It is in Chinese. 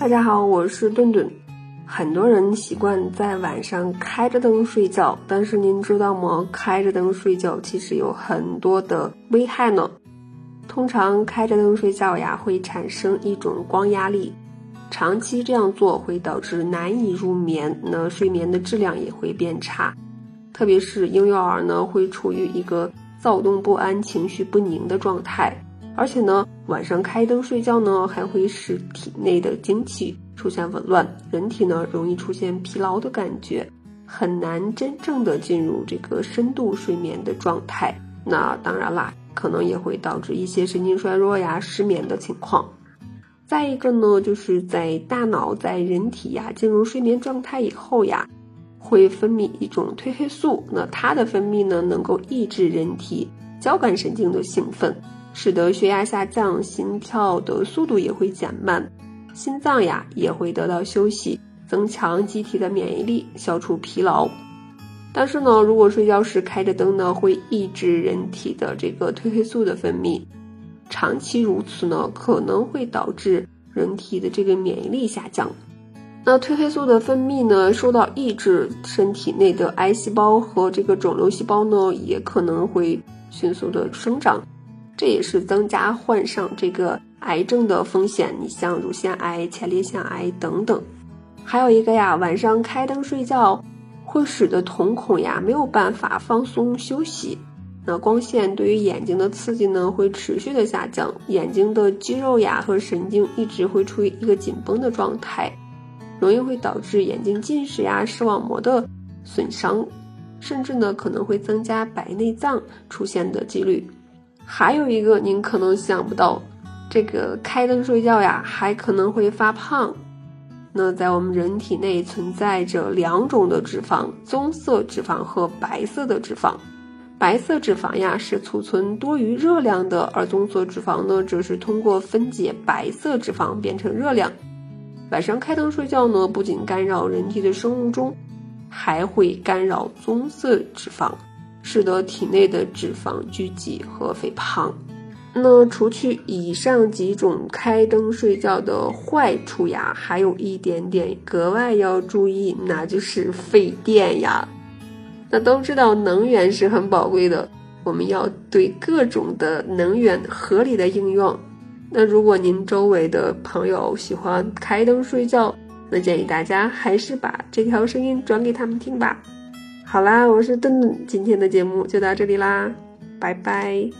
大家好，我是顿顿。很多人习惯在晚上开着灯睡觉，但是您知道吗？开着灯睡觉其实有很多的危害呢。通常开着灯睡觉呀，会产生一种光压力，长期这样做会导致难以入眠，那睡眠的质量也会变差。特别是婴幼儿呢，会处于一个躁动不安、情绪不宁的状态。而且呢，晚上开灯睡觉呢，还会使体内的精气出现紊乱，人体呢容易出现疲劳的感觉，很难真正的进入这个深度睡眠的状态。那当然啦，可能也会导致一些神经衰弱呀、失眠的情况。再一个呢，就是在大脑在人体呀进入睡眠状态以后呀，会分泌一种褪黑素，那它的分泌呢，能够抑制人体交感神经的兴奋。使得血压下降，心跳的速度也会减慢，心脏呀也会得到休息，增强机体的免疫力，消除疲劳。但是呢，如果睡觉时开着灯呢，会抑制人体的这个褪黑素的分泌，长期如此呢，可能会导致人体的这个免疫力下降。那褪黑素的分泌呢受到抑制，身体内的癌细胞和这个肿瘤细胞呢，也可能会迅速的生长。这也是增加患上这个癌症的风险，你像乳腺癌、前列腺癌等等。还有一个呀，晚上开灯睡觉会使得瞳孔呀没有办法放松休息。那光线对于眼睛的刺激呢，会持续的下降，眼睛的肌肉呀和神经一直会处于一个紧绷的状态，容易会导致眼睛近视呀、视网膜的损伤，甚至呢可能会增加白内障出现的几率。还有一个您可能想不到，这个开灯睡觉呀，还可能会发胖。那在我们人体内存在着两种的脂肪：棕色脂肪和白色的脂肪。白色脂肪呀是储存多余热量的，而棕色脂肪呢，则是通过分解白色脂肪变成热量。晚上开灯睡觉呢，不仅干扰人体的生物钟，还会干扰棕色脂肪。使得体内的脂肪聚集和肥胖。那除去以上几种开灯睡觉的坏处呀，还有一点点格外要注意，那就是费电呀。那都知道能源是很宝贵的，我们要对各种的能源合理的应用。那如果您周围的朋友喜欢开灯睡觉，那建议大家还是把这条声音转给他们听吧。好啦，我是顿顿，今天的节目就到这里啦，拜拜。